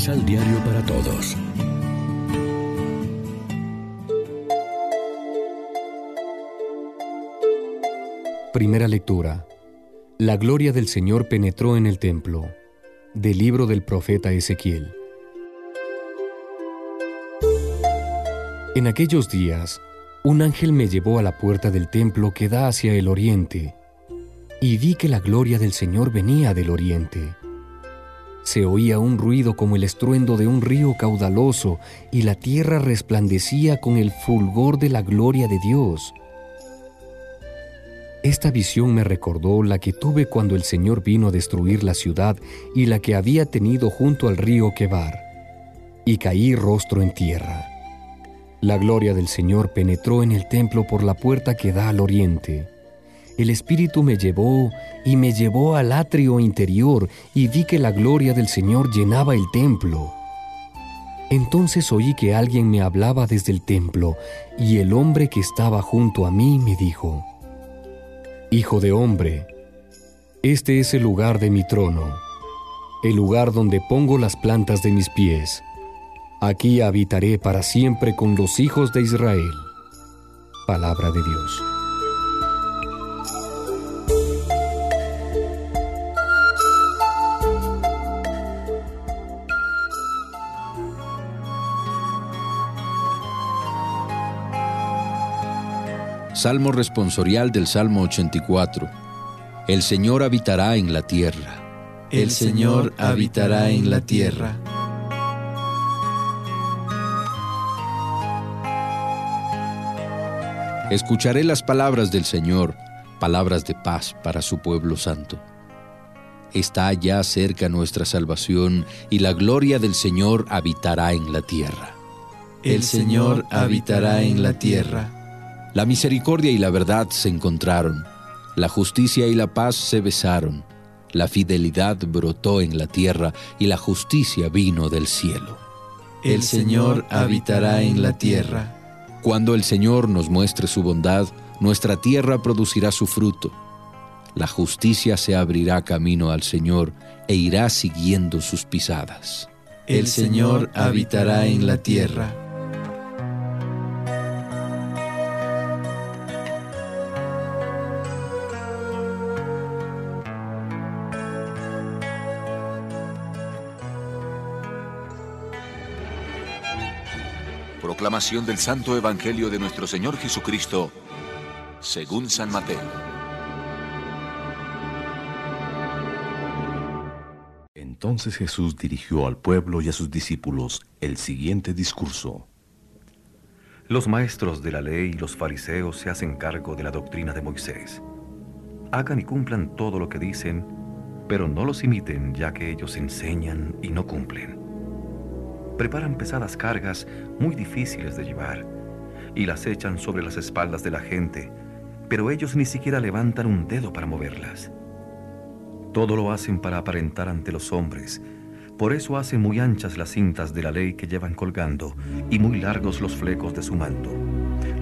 Misal Diario para Todos. Primera lectura. La gloria del Señor penetró en el templo. Del libro del profeta Ezequiel. En aquellos días, un ángel me llevó a la puerta del templo que da hacia el oriente, y vi que la gloria del Señor venía del oriente. Se oía un ruido como el estruendo de un río caudaloso, y la tierra resplandecía con el fulgor de la gloria de Dios. Esta visión me recordó la que tuve cuando el Señor vino a destruir la ciudad y la que había tenido junto al río Quebar, y caí rostro en tierra. La gloria del Señor penetró en el templo por la puerta que da al oriente. El Espíritu me llevó y me llevó al atrio interior y vi que la gloria del Señor llenaba el templo. Entonces oí que alguien me hablaba desde el templo y el hombre que estaba junto a mí me dijo, Hijo de hombre, este es el lugar de mi trono, el lugar donde pongo las plantas de mis pies Aquí habitaré para siempre con los hijos de Israel. Palabra de Dios. Salmo responsorial del Salmo 84. El Señor habitará en la tierra. El Señor habitará en la tierra. Escucharé las palabras del Señor, palabras de paz para su pueblo santo. Está ya cerca nuestra salvación y la gloria del Señor habitará en la tierra. El Señor habitará en la tierra. La misericordia y la verdad se encontraron, la justicia y la paz se besaron, la fidelidad brotó en la tierra y la justicia vino del cielo. El Señor habitará en la tierra. Cuando el Señor nos muestre su bondad, nuestra tierra producirá su fruto. La justicia se abrirá camino al Señor e irá siguiendo sus pisadas. El Señor habitará en la tierra. Proclamación del Santo Evangelio de nuestro Señor Jesucristo, según San Mateo. Entonces Jesús dirigió al pueblo y a sus discípulos el siguiente discurso. Los maestros de la ley y los fariseos se hacen cargo de la doctrina de Moisés. Hagan y cumplan todo lo que dicen, pero no los imiten ya que ellos enseñan y no cumplen preparan pesadas cargas muy difíciles de llevar y las echan sobre las espaldas de la gente, pero ellos ni siquiera levantan un dedo para moverlas. Todo lo hacen para aparentar ante los hombres, por eso hacen muy anchas las cintas de la ley que llevan colgando y muy largos los flecos de su manto.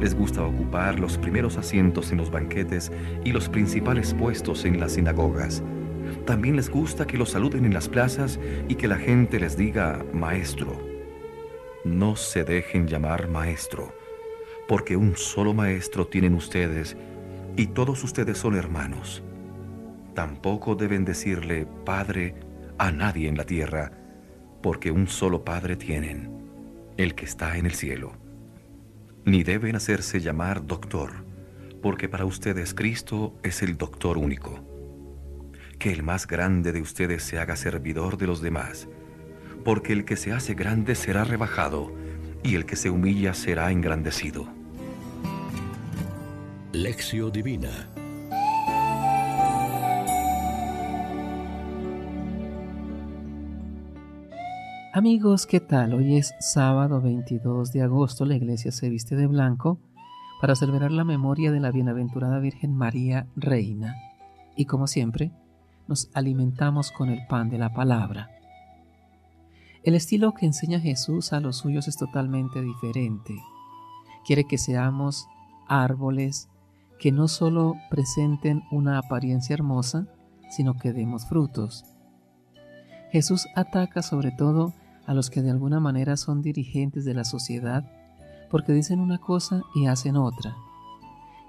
Les gusta ocupar los primeros asientos en los banquetes y los principales puestos en las sinagogas. También les gusta que los saluden en las plazas y que la gente les diga maestro. No se dejen llamar maestro, porque un solo maestro tienen ustedes y todos ustedes son hermanos. Tampoco deben decirle Padre a nadie en la tierra, porque un solo Padre tienen, el que está en el cielo. Ni deben hacerse llamar doctor, porque para ustedes Cristo es el doctor único. Que el más grande de ustedes se haga servidor de los demás porque el que se hace grande será rebajado, y el que se humilla será engrandecido. Lección Divina Amigos, ¿qué tal? Hoy es sábado 22 de agosto, la iglesia se viste de blanco para celebrar la memoria de la bienaventurada Virgen María Reina. Y como siempre, nos alimentamos con el pan de la palabra. El estilo que enseña Jesús a los suyos es totalmente diferente. Quiere que seamos árboles que no solo presenten una apariencia hermosa, sino que demos frutos. Jesús ataca sobre todo a los que de alguna manera son dirigentes de la sociedad porque dicen una cosa y hacen otra.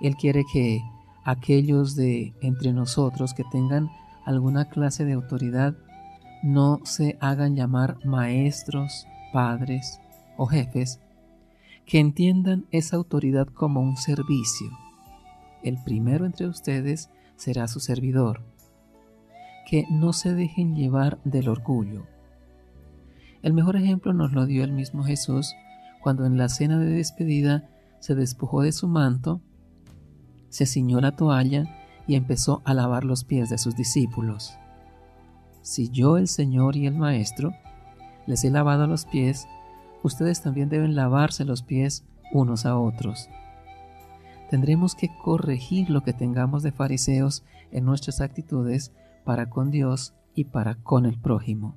Él quiere que aquellos de entre nosotros que tengan alguna clase de autoridad no se hagan llamar maestros, padres o jefes, que entiendan esa autoridad como un servicio. El primero entre ustedes será su servidor. Que no se dejen llevar del orgullo. El mejor ejemplo nos lo dio el mismo Jesús cuando en la cena de despedida se despojó de su manto, se ciñó la toalla y empezó a lavar los pies de sus discípulos. Si yo, el Señor y el Maestro, les he lavado los pies, ustedes también deben lavarse los pies unos a otros. Tendremos que corregir lo que tengamos de fariseos en nuestras actitudes para con Dios y para con el prójimo.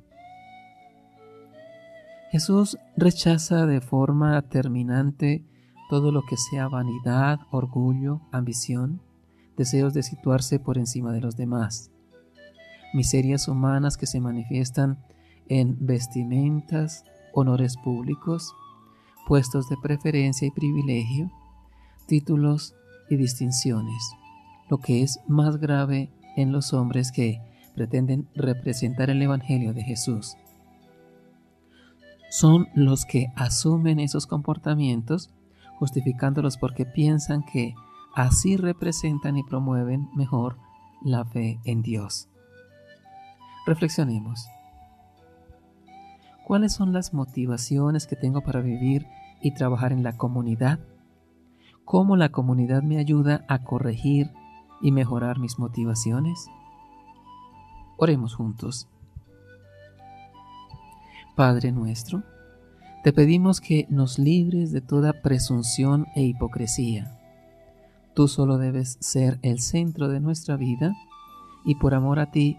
Jesús rechaza de forma terminante todo lo que sea vanidad, orgullo, ambición, deseos de situarse por encima de los demás, miserias humanas que se manifiestan en vestimentas, honores públicos, puestos de preferencia y privilegio, títulos y distinciones, lo que es más grave en los hombres que pretenden representar el Evangelio de Jesús son los que asumen esos comportamientos justificándolos porque piensan que así representan y promueven mejor la fe en Dios. Reflexionemos. ¿Cuáles son las motivaciones que tengo para vivir y trabajar en la comunidad? ¿Cómo la comunidad me ayuda a corregir y mejorar mis motivaciones? Oremos juntos. Padre nuestro, te pedimos que nos libres de toda presunción e hipocresía. Tú solo debes ser el centro de nuestra vida y por amor a ti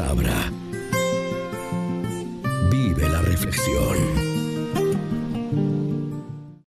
Palabra. Vive la reflexión.